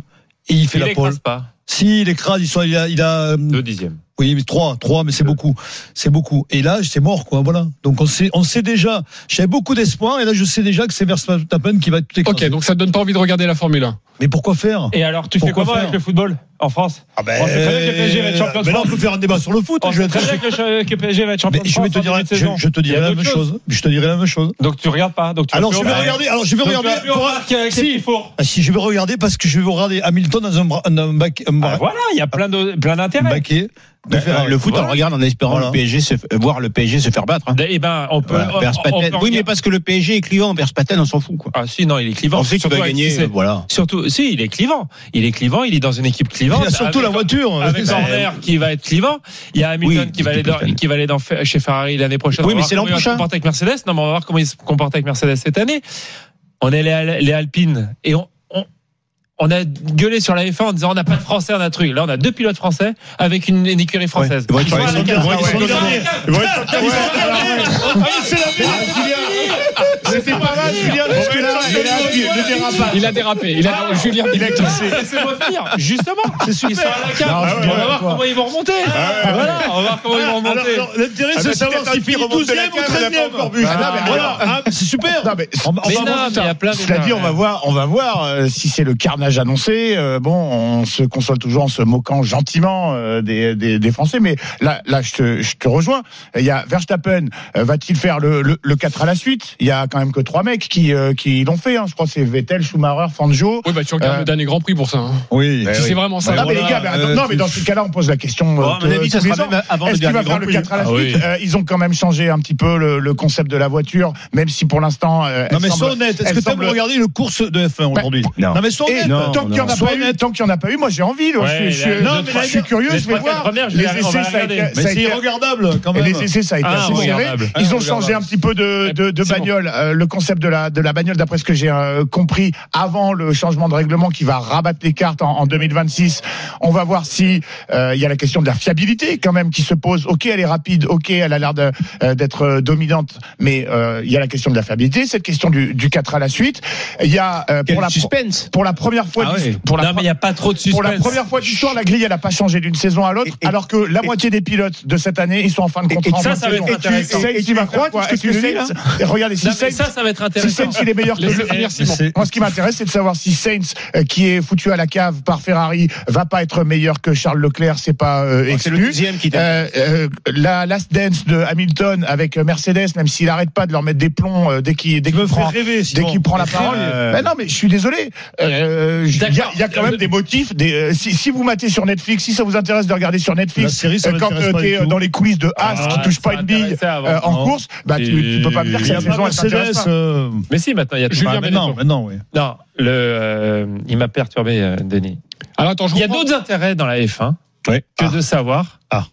Et il fait Il la pole. écrase pas. Si, il écrase, il, soit, il a, il a euh, Deux dixièmes. Oui, mais trois, trois, mais c'est beaucoup, c'est beaucoup. Et là, j'étais mort, quoi. Voilà. Donc on sait, on sait déjà. J'avais beaucoup d'espoir, et là, je sais déjà que c'est Verstappen qui va tout écraser. Ok, donc ça te donne pas envie de regarder la Formule 1 Mais pourquoi faire? Et alors, tu fais Pourquoi faire avec le football en France? Ah ben, On sait très bien que le PSG va être champion de mais là, on peut faire un débat sur le foot. On je, sait très bien que le, PSG va être champion mais de je vais te dire, je, je te dirai la même chose. Je te dirai la même chose. Donc tu regardes pas. Donc tu Alors, je vais regarder. Alors, je vais regarder. les Si. Ah, si je vais regarder parce que je vais regarder Hamilton dans un, bac, un, Ah, Voilà, il y a plein de plein un Euh, le foot, on le regarde en espérant Voilà. le PSG se, voir le PSG se faire battre. hein. Eh ben, on peut. Voilà, on- Verstappen. on peut oui, mais parce que le PSG est clivant, Verstappen, on s'en fout. Quoi. Ah si, non, il est clivant. On sait qu'il va gagner. qui Voilà. Surtout, si, il est clivant. Il est clivant, il est dans une équipe clivante. Il a surtout Avec- la voiture. Avec Horner qui va être clivant. Il y a Hamilton Oui, qui va aller dans, qui va aller dans, chez Ferrari l'année prochaine. Oui, mais c'est l'an prochain. comporter avec Mercedes. Non, mais on va voir comment il se comporte avec Mercedes cette année. On est les Alpines et on, on, a gueulé sur la F1 en disant on n'a pas de français, on a truc. Là, on a deux pilotes français avec une, une écurie française. Ils vont être C'était pas mal, Julien, parce que là, il a le dérapage. Il a dérapé. Il a, Julien Il a glissé. Laissez-moi finir. Justement. Ils sont à la carte. Je suis on va voir comment ils vont remonter. Voilà, on va voir comment ils vont Alors, remonter. L'intérêt, Ah, c'est bah, de savoir s'il finit qui remonte de la 12e ou cave, on n'a pas 13e. encore. Ah, mais Voilà, c'est super. On va- voir ça. Cela dit, on va voir, on va voir euh, si c'est le carnage annoncé. Euh, bon, on se console toujours en se moquant gentiment euh, des, des, des Français, mais là, là, je te, je te rejoins. Il y a Verstappen, va-t-il faire le, le, le 4 à la suite? Il y a quand même que trois mecs qui, euh, qui l'ont fait. Hein. Je crois que c'est Vettel, Schumacher, Fangio. Oui, bah tu regardes Euh, le dernier Grand Prix pour ça. hein. Oui. Eh oui. c'est vraiment ça. non, mais voilà, les gars, mais attends, euh, non, mais dans ce cas-là, on pose la question. Avis, ça sera même avant Est-ce qu'il va faire Grand le Prix. 4 à la Ah suite oui. Euh, Ils ont quand même changé un petit peu le, le concept de la voiture, même si pour l'instant. euh, Non mais sois honnête, est-ce que tu semble- regarder une course de F1 aujourd'hui Non. Non mais sois honnête. Tant qu'il n'y en a pas eu, honnête. tant qu'il y en a pas eu, moi j'ai envie. je, suis- mais curieux, les je vais voir. Les essais, ça a été, Mais ça a c'est été- regardable quand et même. les essais, ça a été Ah, assez serré. Ils ont Ah, changé un petit peu de, bagnole. Euh, le concept de la, de la bagnole, d'après ce que j'ai euh, compris, avant le changement de règlement qui va rabattre les cartes en, en 2026, on va voir si euh, il y a la question de la fiabilité quand même qui se pose. Ok, elle est rapide. Ok, elle a l'air de, euh, d'être euh, dominante, mais euh, il y a la question de la fiabilité, cette question du, du 4 à la suite. Il y a euh, pour la suspense. pour la première fois Ah pour la Non, mais il n'y a pas trop de suspense. pour la première fois de l'histoire, la grille, elle n'a pas changé d'une saison à l'autre, alors que la moitié des pilotes de cette année, ils sont en fin de contrat. et ça, ça va être intéressant. Et tu vas croire que tu Sainz- et Regardez, si Sainz, ça, ça va être si intéressant. Sainz, il est meilleur que le- finir Simon. Moi, ce qui m'intéresse, c'est de savoir si Sainz, euh, qui est foutu à la cave par Ferrari, va pas être meilleur que Charles Leclerc. C'est pas euh, Oh, C'est le exclu. deuxième qui Euh, euh, la last dance de Hamilton avec Mercedes, même s'il arrête pas de leur mettre des plombs euh, dès qu'il dès qu'il prend, rêver, dès qu'il prend la parole. euh, Ben non, mais je suis désolé. Euh, Il y, a- D'accord. il y a quand même des motifs. Des, euh, si, si vous matez sur Netflix, si ça vous intéresse de regarder sur Netflix, série, euh, quand tu es dans les coulisses de As Ah, qui touche pas une bille avant. euh, en course, bah tu, tu peux pas me dire que cette saison elle s'intéresse Euh, Mais si, maintenant, il y a Julien bah, maintenant, maintenant, oui. Non, le, euh, il m'a perturbé, euh, Denis. Alors attends, je Il y a d'autres intérêts dans la F1 Ouais. que Ah. de savoir Ah.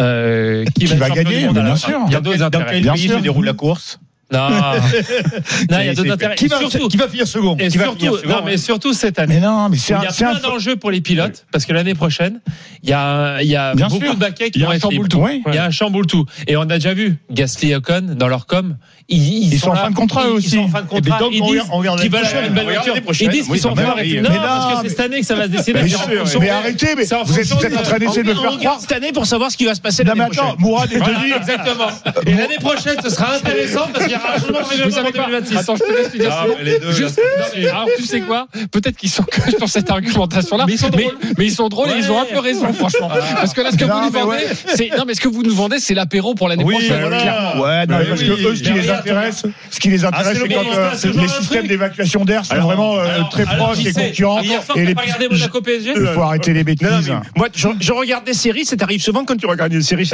euh, qui, Qui va champion gagner, bien sûr. Il y a d'autres Dans intérêts. quel Bien pays sûr. se déroule la course? Non, non, il y a d'autres intérêts. Qui surtout, qui va finir second et qui va surtout- finir second, non, mais surtout cette année. Mais non, mais c'est Il un, y a c'est un plein d'enjeux pour les pilotes parce que l'année prochaine, il y a, il y a Bien beaucoup sûr. de baquets qui Il y a vont un être libres. tout. Oui. Il y a un chamboule tout. Et on a déjà vu Gasly et Ocon dans leur com. Ils, Ils sont en fin de contrat, aussi. Ils sont en fin de contrat. donc, Ils disent qu'ils veulent avoir une belle voiture. Ils disent qu'ils sont bah forts. oui. Non, Mais parce que c'est cette année que ça va se décider. Mais, en arrêtez, mais en vous êtes, fonction vous êtes en train d'essayer de On faire croire. cette année pour savoir ce qui va se passer l'année prochaine. Mourad Denis. exactement. Et l'année prochaine, ce sera intéressant parce qu'il de Vous savez quoi 2026. Attends, je te laisse dire Ah, sinon. mais les deux, Juste- non, mais alors, tu sais quoi? Peut-être qu'ils sont que sur cette argumentation-là. Mais ils sont drôles. mais ils sont drôles et ils ont un peu raison, franchement. Parce que là, ce que Non, vous nous mais vendez, ouais. c'est non, mais ce que vous nous vendez, c'est l'apéro pour l'année Oui, prochaine. voilà. clairement. Ouais, non, Ouais, parce oui, que eux, ce qui les intéresse, ce qui les intéresse, Ah, c'est quand euh, les systèmes d'évacuation d'air sont vraiment euh, très proches et concurrents. Et les il faut arrêter les bêtises. Mais moi, je, regarde des séries, ça t'arrive souvent quand tu regardes une série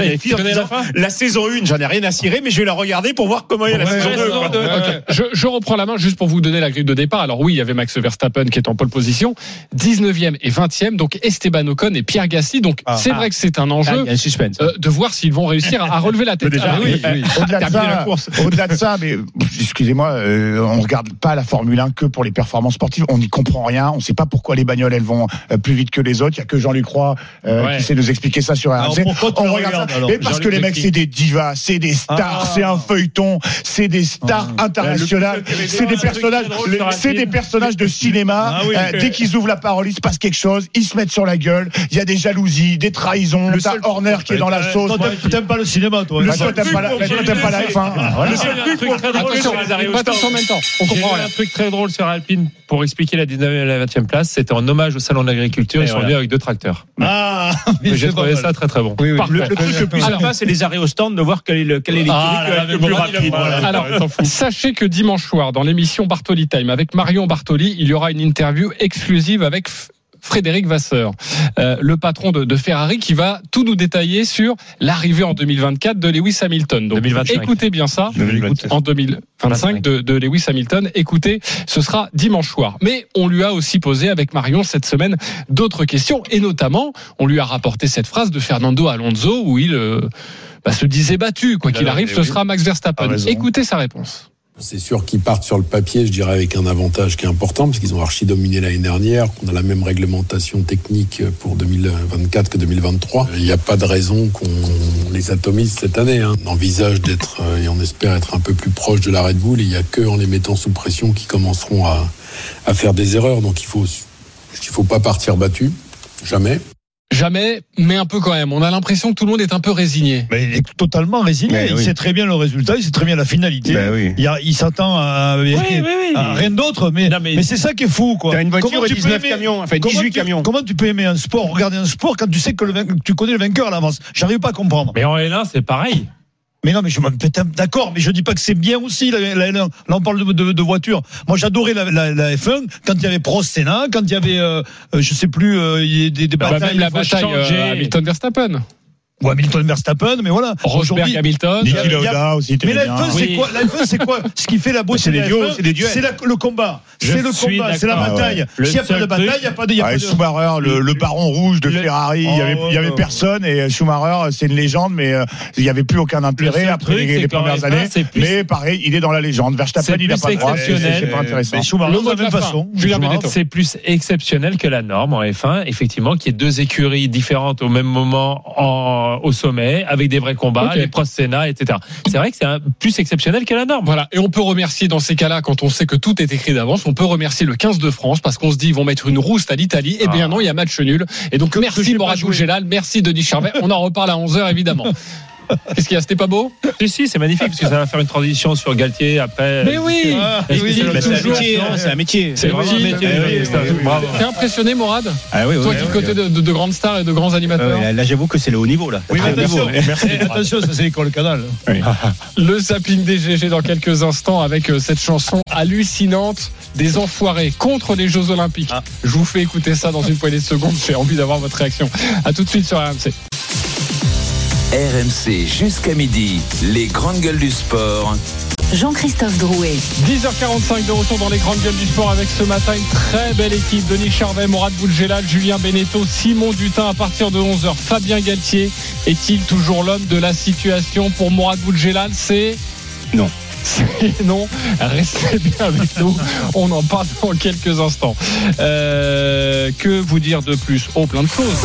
la saison 1, j'en ai rien à cirer, mais je vais la regarder pour voir comment est la Ouais, saison ouais, 2. saison quoi. deux. Ok. Je, je reprends la main juste pour vous donner la grille de départ. Alors oui, il y avait Max Verstappen qui est en pole position, 19e et 20e, donc Esteban Ocon et Pierre Gasly. Donc Ah. c'est vrai que c'est un Ah, enjeu il y a un suspense. euh, de voir s'ils vont réussir à, à relever la tête. déjà, Ah, oui, oui. Au-delà de, ça, au-delà de ça, mais excusez-moi, euh, on regarde pas la Formule 1 que pour les performances sportives. On n'y comprend rien. On sait pas pourquoi les bagnoles elles vont euh, plus vite que les autres. Il y a que Jean-Luc Roy euh, Ouais. qui sait nous expliquer ça sur Alors, RMC. on regarde ça. Et parce que les mecs c'est des divas, c'est des stars, Ah. c'est un feuilleton, c'est des stars internationales, c'est des personnages, c'est des personnages de cinéma. Ah oui. Euh, dès qu'ils ouvrent la parole, il se passe quelque chose. Ils se mettent sur la gueule. Il y a des jalousies, des trahisons. Le T'as seul- Horner qui est dans la sauce. Toi, t'aimes- pas le cinéma, toi. Le Ah, seul t'aimes pas la, toi, t'aimes pas la F1. Voilà. Le seul truc très drôle Attention, en même temps. On comprend un truc très drôle sur Alpine pour expliquer la 19e et la 20e place. C'était en hommage au salon de l'agriculture. Ils sont voilà. venus avec deux tracteurs. Ah, J'ai trouvé ça très très bon. Oui, oui. Le, le truc le plus sympa, c'est les arrêts au stand de voir quel est le, quel est Ah, là, là, le plus rapide. Alors, sachez que dimanche soir, dans l'émission Bartoli Time avec Marion Bartoli, il y aura une interview exclusive avec Frédéric Vasseur, euh, le patron de, de Ferrari, qui va tout nous détailler sur l'arrivée en 2024 de Lewis Hamilton. Donc, 2025. écoutez bien ça. 2025. En 2025 de, de Lewis Hamilton. Écoutez, ce sera dimanche soir. Mais on lui a aussi posé avec Marion cette semaine d'autres questions, et notamment, on lui a rapporté cette phrase de Fernando Alonso où il euh, bah, se disait battu. Quoi qu'il arrive, raison, ce oui. sera Max Verstappen. Écoutez sa réponse. C'est sûr qu'ils partent sur le papier, je dirais, avec un avantage qui est important, parce qu'ils ont archi dominé l'année dernière, qu'on a la même réglementation technique pour 2024 que 2023. Il n'y a pas de raison qu'on les atomise cette année. Hein. On envisage d'être, euh, et on espère être un peu plus proche de la Red Bull, il n'y a que en les mettant sous pression qu'ils commenceront à, à faire des erreurs. Donc il faut, il faut pas partir battu, jamais. Jamais, mais un peu quand même. On a l'impression que tout le monde est un peu résigné. Mais il est totalement résigné. Mais il oui. sait très bien le résultat, il sait très bien la finalité. Ben oui. Il, y a- il s'attend à, à rien d'autre, mais, Non, mais- mais, c'est ça qui est fou. quoi. T'as une voiture Comment et tu peux 19 aimer- camions, enfin comment 18 tu- camions. Comment tu peux aimer un sport, regarder un sport quand tu sais que le tu connais le vainqueur à l'avance J'arrive pas à comprendre. Mais en L1, c'est pareil. Mais non, mais je d'accord, mais je dis pas que c'est bien aussi la, la L1. Là, on parle de, de, de voiture. Moi, j'adorais la, la, la F1 quand il y avait Prost Senna, quand il y avait, euh, euh, je sais plus, euh, des, des Bah, batailles. même la bataille euh, Hamilton Verstappen, Ou Hamilton Verstappen, mais voilà. Rosberg Hamilton. Il y a- Niki Lauda aussi, Mais la bien. F1, c'est quoi La F1, c'est quoi Ce qui fait la beauté C'est de des la duos, F1, c'est des duels. C'est le combat. C'est le combat, c'est la bataille. Le S'il n'y a pas de bataille, il n'y a pas de. il y a Ah, pas et de- Schumacher, le, baron rouge de Ferrari, il y avait, Oh, il y avait ouais. personne et Schumacher, c'est une légende, mais euh, il n'y avait plus aucun intérêt après les, premières F1, années. Mais pareil, il est dans la légende. Verstappen, il n'a pas le droit. C'est pas intéressant. Schumacher, Le de la même façon. C'est plus exceptionnel que la norme en F1, effectivement, qu'il y ait deux écuries différentes au même moment en, au sommet, avec des vrais combats, les Prost Senna, etc. C'est vrai que c'est un- plus exceptionnel que la norme. Voilà, et on peut remercier dans ces cas-là, quand on sait que tout est écrit d'avance, on peut remercier le 15 de France parce qu'on se dit ils vont mettre une rouste à l'Italie. Eh bien Ah. non, il y a match nul. Et donc merci joué. Bougélal, merci Denis Charvet. On en reparle à 11h évidemment. Qu'est-ce qu'il y a C'était pas beau? Si, si, c'est magnifique parce que ça va faire une transition sur Galtier après. Mais oui Ah, c'est un métier, C'est un métier. C'est vraiment un métier. T'es impressionné, Morad? Ah oui, oui, Toi qui côté de, de- de grandes stars et de grands animateurs. Euh, là, j'avoue que c'est le haut niveau, là. Oui, attention, merci. attention, ça c'est l'école canal. Le zapping des GG dans quelques instants avec euh, cette chanson hallucinante des enfoirés contre les Jeux Olympiques. Ah. Je vous fais écouter ça dans une poignée de secondes. J'ai envie d'avoir votre réaction. À tout de suite sur RMC. RMC jusqu'à midi. Les grandes gueules du sport. Jean-Christophe Drouet. 10h45 de retour dans les grandes gueules du sport avec ce matin une très belle équipe. Denis Charvet, Morad Boudjelal, Julien Beneteau, Simon Dutin à partir de 11h. Fabien Galtier est-il toujours l'homme de la situation pour Morad Boudjelal C'est Non. C'est non. Restez bien avec nous. On en parle dans quelques instants. Euh, que vous dire de plus? Oh, plein de choses.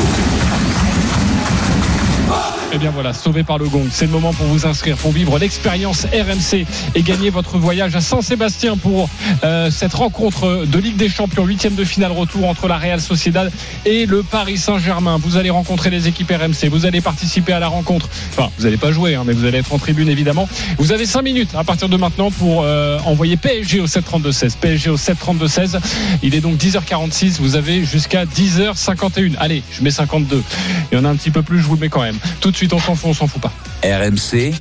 Eh bien voilà, sauvé par le gong. C'est le moment pour vous inscrire, pour vivre l'expérience RMC et gagner votre voyage à Saint-Sébastien pour euh, cette rencontre de Ligue des Champions, huitième de finale retour entre la Real Sociedad et le Paris Saint-Germain. Vous allez rencontrer les équipes RMC, vous allez participer à la rencontre. Enfin, vous n'allez pas jouer, hein, mais vous allez être en tribune évidemment. Vous avez 5 minutes à partir de maintenant pour euh, envoyer PSG au 732-16. PSG au 732-16. Il est donc 10h46. Vous avez jusqu'à 10h51. Allez, je mets 52. Il y en a un petit peu plus, je vous le mets quand même. On s'en fout, on s'en fout pas. RMC,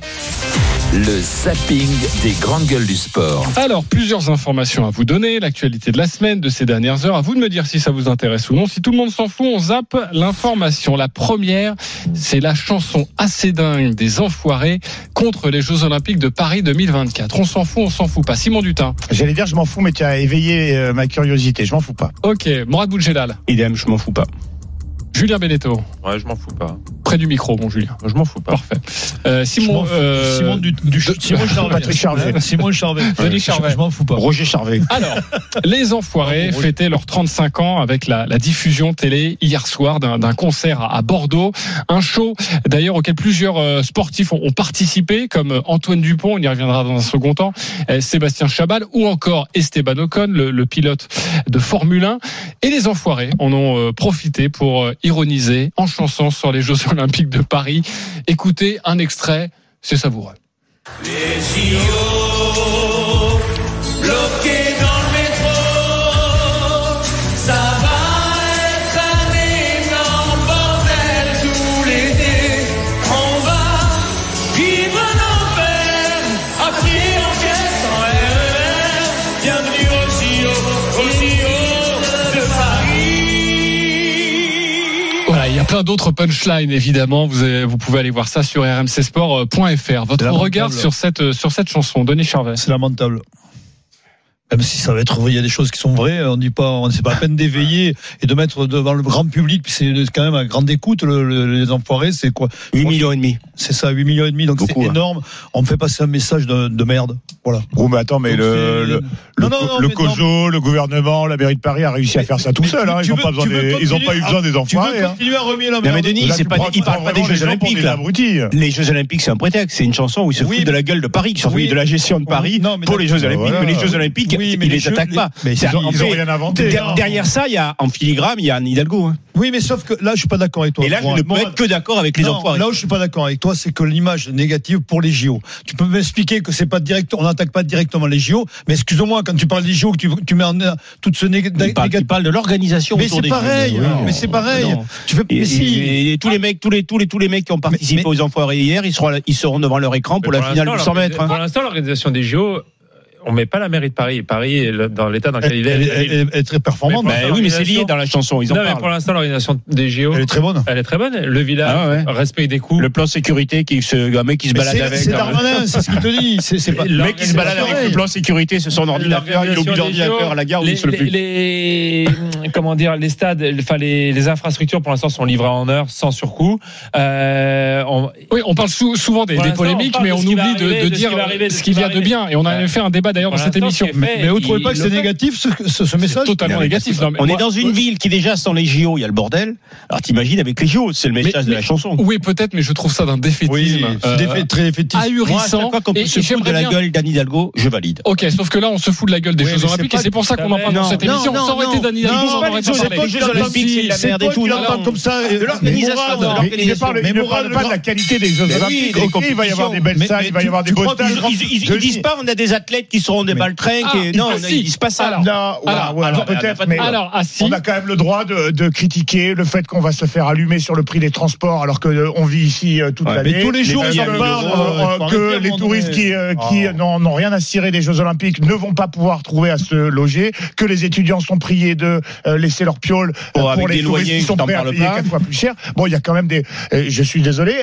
le zapping des grandes gueules du sport. Alors, plusieurs informations à vous donner, l'actualité de la semaine, de ces dernières heures. À vous de me dire si ça vous intéresse ou non. Si tout le monde s'en fout, on zappe l'information. La première, c'est la chanson assez dingue des Enfoirés contre les Jeux Olympiques de Paris 2024. On s'en fout, on s'en fout pas. Simon Dutin. J'allais dire, je m'en fous, mais tu as éveillé euh, ma curiosité. Je m'en fous pas. Ok. Morad Boudjelal. Idem, je m'en fous pas. Julien Beneteau. Ouais, je m'en fous pas. Près du micro, bon Julien. Je m'en fous pas. Parfait. Euh, Simon, euh, Simon du, du Simon Charvet. Patrick Charvet. Simon Charvet. Denis Je- Charvet. Je m'en fous pas. Roger Charvet. Alors, les Enfoirés fêtaient leurs 35 ans avec la, la diffusion télé hier soir d'un concert à, à Bordeaux. Un show d'ailleurs auquel plusieurs euh, sportifs ont, ont participé, comme Antoine Dupont, on y reviendra dans un second temps, euh, Sébastien Chabal ou encore Esteban Ocon, le, le pilote de Formule 1. Et les Enfoirés en ont euh, profité pour euh, ironiser en chanson sur les Jeux Olympiques de Paris. Écoutez un extrait, c'est savoureux. Plein d'autres punchlines évidemment. Vous, avez- vous pouvez aller voir ça sur rmcsport.fr. Votre lamentable. regard sur cette euh, sur cette chanson, Denis Charvet. C'est lamentable. Même si ça va être, il y a des choses qui sont vraies, on dit pas, on c'est pas à peine d'éveiller et de mettre devant le grand public, puis c'est quand même à grande écoute, le- le- les enfoirés, c'est quoi? 8 millions et demi. C'est ça, 8 millions et demi, donc c'est hein. énorme. On me fait passer un message de, de merde. Voilà. Oh, mais attends, mais Donc, le, le, Non, le, non, non, le mais COSO, le gouvernement, la mairie de Paris a réussi à faire ça tout seul. Hein. Ils n'ont pas, besoin des, ils ont pas eu besoin des Tu veux enfoirés. hein. continuer à remuer la merde mais Denis, Là, c'est pas, pas des Jeux Olympiques. Les Jeux Olympiques, c'est un prétexte. C'est une chanson où il se Oui, fout de la gueule de Paris, qui fout de la gestion de Paris Non, mais pour les Jeux. Olympiques. Voilà. Mais les Jeux Olympiques, Oui, mais ils les les Jeux- attaquent pas. mais Ils ont, ils rien inventé. hein. Derrière ça, il y a en filigrane, il y a Anne Hidalgo. hein. Oui, mais sauf que là, je suis pas d'accord avec toi. Et là, je ne peux être que d'accord avec les enfoirés. Là où je suis pas d'accord avec toi, c'est que l'image négative pour les JO. Tu peux m'expliquer que c'est pas direct, on n'attaque pas directement les JO, mais excuse-moi, quand tu parles des JO, que tu, tu mets en toute ce Il il négatif. parle de l'organisation Mais c'est des pareil, mais c'est pareil. Tu fais, Et, mais si. et- et tous les mecs, tous les tous les tous les mecs qui ont participé aux enfoirés hier, ils seront ils seront devant leur écran pour la finale du l'instant, 100 mètres. hein. Pour l'instant, l'organisation des JO, on met pas la mairie de Paris. Paris est le- dans l'état dans lequel il est. Elle, elle- elle est très performante. Mais Bah pour oui, mais c'est lié dans la chanson, ils en non, mais pour parlent. l'instant, l'organisation des JO, Elle est très bonne. elle est très bonne. Le village, Ah ouais. respect des coups. Le plan sécurité qui se un mec qui se Mais balade c'est- avec. C'est Darmanin, c'est ce qu'il te dit. C'est c'est pas. Le mec qui se balade avec le plan sécurité sur son ordinateur, il oublie l'ordinateur à la gare, les, il se le les, plus. les- comment dire, les stades, enfin les, les infrastructures pour l'instant sont livrées en heure, sans surcoût. Euh, on- Oui, on parle sou- souvent des, des l'instant, on polémiques, mais de on ce qui va oublie de, pas d'ailleurs dans cette émission. Mais, mais vous ne trouvez pas que c'est négatif ce, ce message Totalement négatif. Non, on moi, est dans une moi, ville qui déjà sans les JO, il y a le bordel. Alors t'imagines avec les JO, c'est le message mais, de la chanson. Oui, peut-être, mais je trouve ça d'un défaitisme. Oui, euh, défait, très défaitiste. Ahurissant. Moi, qu'on se fout de la gueule d'Anne Hidalgo, je valide. Ok, sauf que là, on se fout de la gueule des oui, Jeux Olympiques et c'est pour ça qu'on en parle dans cette émission. Ça aurait été d'Anne Hidalgo, on aurait pas parlé. La merde et tout. comme ça. Euh, de euh, l'organisation. Il ne parle pas de la qualité des Jeux Olympiques. Il va y avoir des belles salles, il va y avoir des beaux stages. Ils disent pas, on a des athlètes qui seront des baltringues. Ah, ah. Non, si. il se passe ça. Alors, non, alors, peut-être, mais alors, ah, on a quand même le droit de, critiquer le fait qu'on va se faire allumer sur le prix des transports alors qu'on euh, vit ici euh, toute ouais, l'année. Mais tous les jours, les il y euh, que les touristes qui, qui oh. n'ont rien à cirer des Jeux Olympiques ne vont pas pouvoir trouver à se loger, que les étudiants sont priés de laisser leur piole pour les touristes qui sont prêts à payer quatre fois plus cher. Bon, il y a quand même des. Je suis désolé,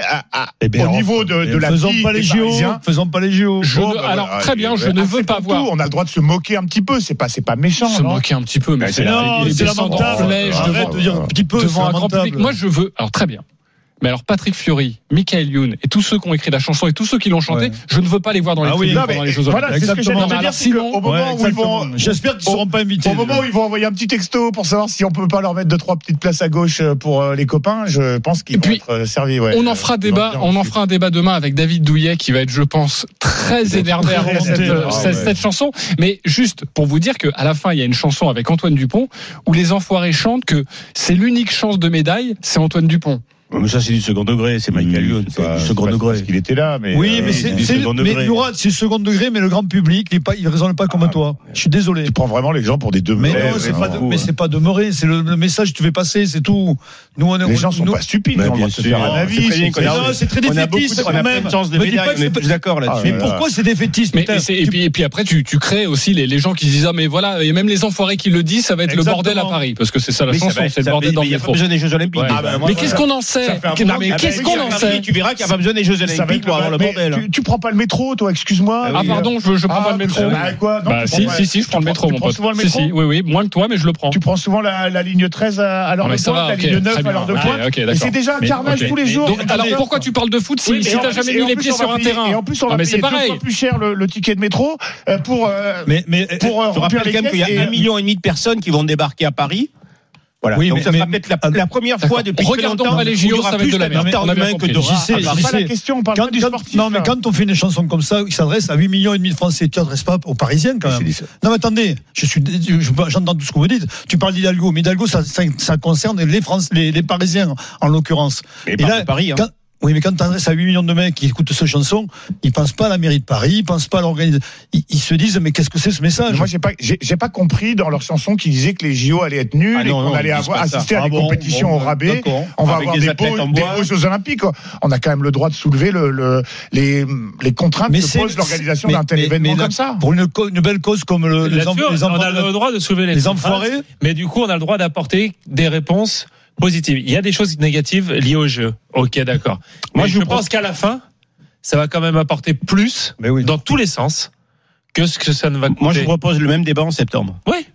eh au niveau de, la faisons vie pas les JO, faisons pas les Jeux. alors très bien, je ne veux pas On a le droit de se moquer un petit peu. C'est pas, c'est pas méchant. Se moquer un petit peu, mais ah, c'est lamentable. Arrête de dire un petit peu. Devant un grand public. Moi, je veux. Alors très bien. Mais alors Patrick Fiori, Michael Youn et tous ceux qui ont écrit la chanson et tous ceux qui l'ont chantée, ouais. je ne veux pas les voir dans les, ah les Jeux Olympiques. Voilà, c'est ce que j'allais dire. Sinon, au moment où ils vont, j'espère qu'ils seront pas invités. Au moment où ils vont envoyer un petit texto pour savoir si on peut pas leur mettre deux trois petites places à gauche euh, pour euh, les copains, je pense qu'ils vont être euh, servis. Ouais, on en fera euh, débat, on en fera un débat demain avec David Douillet qui va être, je pense, très énervé avant cette, ah cette, chanson. Mais juste pour vous dire que à la fin, il y a une chanson avec Antoine Dupont où les enfoirés chantent que c'est l'unique chance de médaille, c'est Antoine Dupont. Mais ça, c'est du second degré, c'est Michael Lyon, c'est pas, du second degré. Parce qu'il était là, mais. Oui, euh, mais c'est, c'est, second degré. Mais, c'est second degré, mais le grand public, il ne raisonne pas comme ah, toi. Je suis désolé. Tu prends vraiment les gens pour des demeurés. Mais c'est pas, de, mais c'est demeuré, c'est le, message que tu fais passer, c'est tout. Nous, on, les gens sont pas stupides, on va se faire un avis. C'est très défaitiste, quand même. On est d'accord là-dessus. Mais ah, pourquoi c'est défaitiste, Et puis après, tu crées aussi les gens qui disent, ah, mais voilà, et même les enfoirés qui le disent, ça va être le bordel à Paris. Parce que c'est ça la chanson, c'est le bordel dans les le ah, ben, Mais qu'est-ce qu'on en sait? sait Qu'est-ce qu'on ah ben, en sait Tu verras qu'il n'y a pas besoin des Jeux Olympiques pour avoir le bordel. Tu prends pas le métro, toi, excuse-moi. Ah, ah pardon, je prends ah, pas le métro. Bah, bah si, si, si, je prends le métro, mon pote. Si, oui, oui, moins que toi, mais je le prends. Tu prends souvent la ligne 13 à l'heure de pointe, la ligne 9 à l'heure de pointe. C'est déjà un carnage tous les jours. Alors pourquoi tu parles de foot si t'as jamais mis les pieds sur un terrain Et en plus, on va payer plus cher le ticket de métro euh, pour. Euh, mais pour. Euh, je rappelle quand même qu'il y a un million et demi de personnes qui vont débarquer à Paris. Voilà. Oui, Donc mais, ça sera peut-être la, ah, la, première fois depuis regardons que longtemps les JO, ça va être de la merde. que de. C'est pas la question, on parle quand, du sportif, Non, mais hein. quand on fait une chanson comme ça qui s'adresse à 8 millions et demi de Français, tu t'adresses pas aux Parisiens quand même. Non, mais attendez, je suis j'entends tout ce que vous dites. Tu parles d'Hidalgo, mais Hidalgo ça, ça, ça concerne les France les, les Parisiens en l'occurrence. Et, et là Paris hein. quand, oui, mais quand tu adresses à 8 millions de mecs qui écoutent ce chanson, ils pensent pas à la mairie de Paris, ils pensent pas à l'organisation. Ils, se disent, mais qu'est-ce que c'est ce message Moi, j'ai pas, j'ai pas compris dans leur chanson qu'ils disaient que les JO allaient être nuls ah et qu'on allait avoir, assister à des ah compétitions au rabais. On va avoir des, beaux, des beaux Jeux Olympiques. On a quand même le droit de soulever le, le, les, les contraintes mais que pose l'organisation d'un tel événement comme ça. Pour une, belle cause comme le, les, sûr, on a le droit de soulever les, les enfoirés. Mais du coup, on a le droit d'apporter des réponses positives. Il y a des choses négatives liées au jeu. Ok, d'accord. Moi, je, pense, qu'à la fin, ça va quand même apporter plus mais dans tous les sens que ce que ça ne va coûter. Moi, je propose le même débat en septembre. Oui.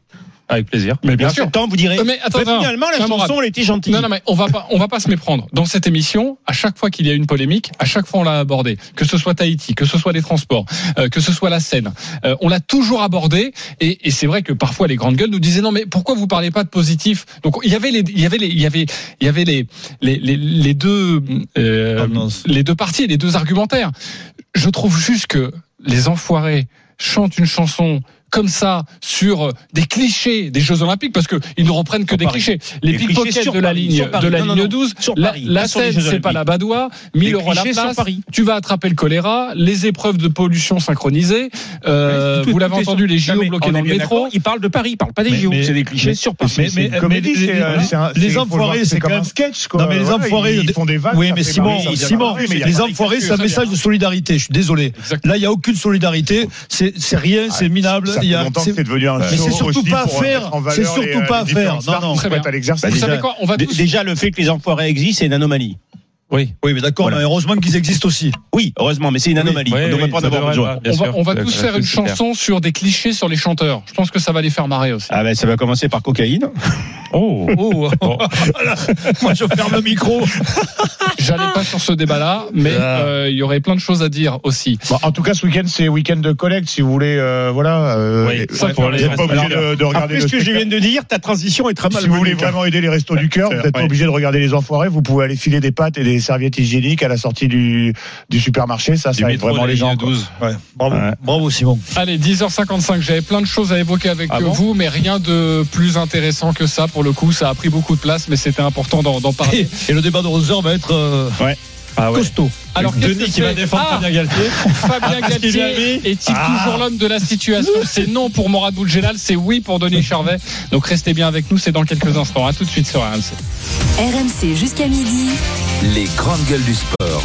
Avec plaisir. Mais bien sûr. Temps, vous direz. Mais, finalement, la chanson, elle était gentille. Non, non, mais on va pas, on va pas se méprendre. Dans cette émission, à chaque fois qu'il y a une polémique, à chaque fois on l'a abordée. Que ce soit Tahiti, que ce soit les transports, euh, que ce soit la Seine, euh, on l'a toujours abordée. Et, c'est vrai que parfois les grandes gueules nous disaient non, mais pourquoi vous parlez pas de positif? Donc il y avait les, il y avait les, il y avait, il y avait les, les, les, les deux, euh, les deux parties, les deux argumentaires. Je trouve juste que les enfoirés chantent une chanson comme ça sur euh, des clichés des Jeux Olympiques, parce qu'ils ne reprennent que des clichés. Les, pickpockets de la ligne, de la ligne 12, la, Paris, la scène, c'est pas la Badoie, mille euros la place, tu vas attraper le choléra, les épreuves de pollution synchronisées, euh, vous l'avez entendu, les JO bloqués dans le métro. Il parle de Paris, il parle pas des JO, c'est des clichés sur Paris. Mais euh, les enfoirés, c'est comme un sketch, quoi. Non, mais les enfoirés, ils font des vagues. Oui, mais Simon, Simon, les enfoirés, c'est un message de solidarité, je suis désolé. Là, il n'y a aucune solidarité, c'est rien, c'est minable y a. C'est devenu un Mais c'est surtout pas faire. C'est surtout pas faire. Non, non. Vous savez quoi On va déjà le fait que les enfoirés existent, c'est une anomalie. Oui, oui, mais d'accord. Voilà. Heureusement qu'ils existent aussi. Oui, heureusement, mais c'est une anomalie. On, oui, pas on, va, on va tous faire une chanson sur des clichés sur les chanteurs. Je pense que ça va les faire marrer aussi. Ah ben, ça va commencer par cocaïne. Oh. oh. Moi, je ferme le micro. J'allais pas sur ce débat-là, mais ah. euh, il y aurait plein de choses à dire aussi. En tout cas, ce week-end, c'est week-end de collecte. Si vous voulez, euh, voilà. Euh, oui, vous n'êtes pas obligé de, de, regarder. Après le ce que je viens de dire, ta transition est très mal. Si vous voulez vraiment aider les restos du cœur, vous n'êtes pas obligé de regarder les enfoirés. Vous pouvez aller filer des pâtes et des serviettes hygiéniques à la sortie du, du supermarché. Ça, ça aide vraiment les gens. quoi. Ouais. Bravo, Ouais. bravo Simon. Allez, 10h55, j'avais plein de choses à évoquer avec Ah bon vous, mais rien de plus intéressant que ça. Pour le coup, ça a pris beaucoup de place, mais c'était important d'en parler. Et, et le débat de 11h va être euh, Ah ouais. costaud. Alors, Denis que qui va défendre Ah, Fabien Galtier. Fabien Qu'est-ce qu'il a Galtier est-il Ah. toujours l'homme de la situation C'est non pour Morad Boudjelal, c'est oui pour Denis Charvet. Donc restez bien avec nous, c'est dans quelques instants. À tout de suite sur RMC. RMC jusqu'à midi. Les grandes gueules du sport.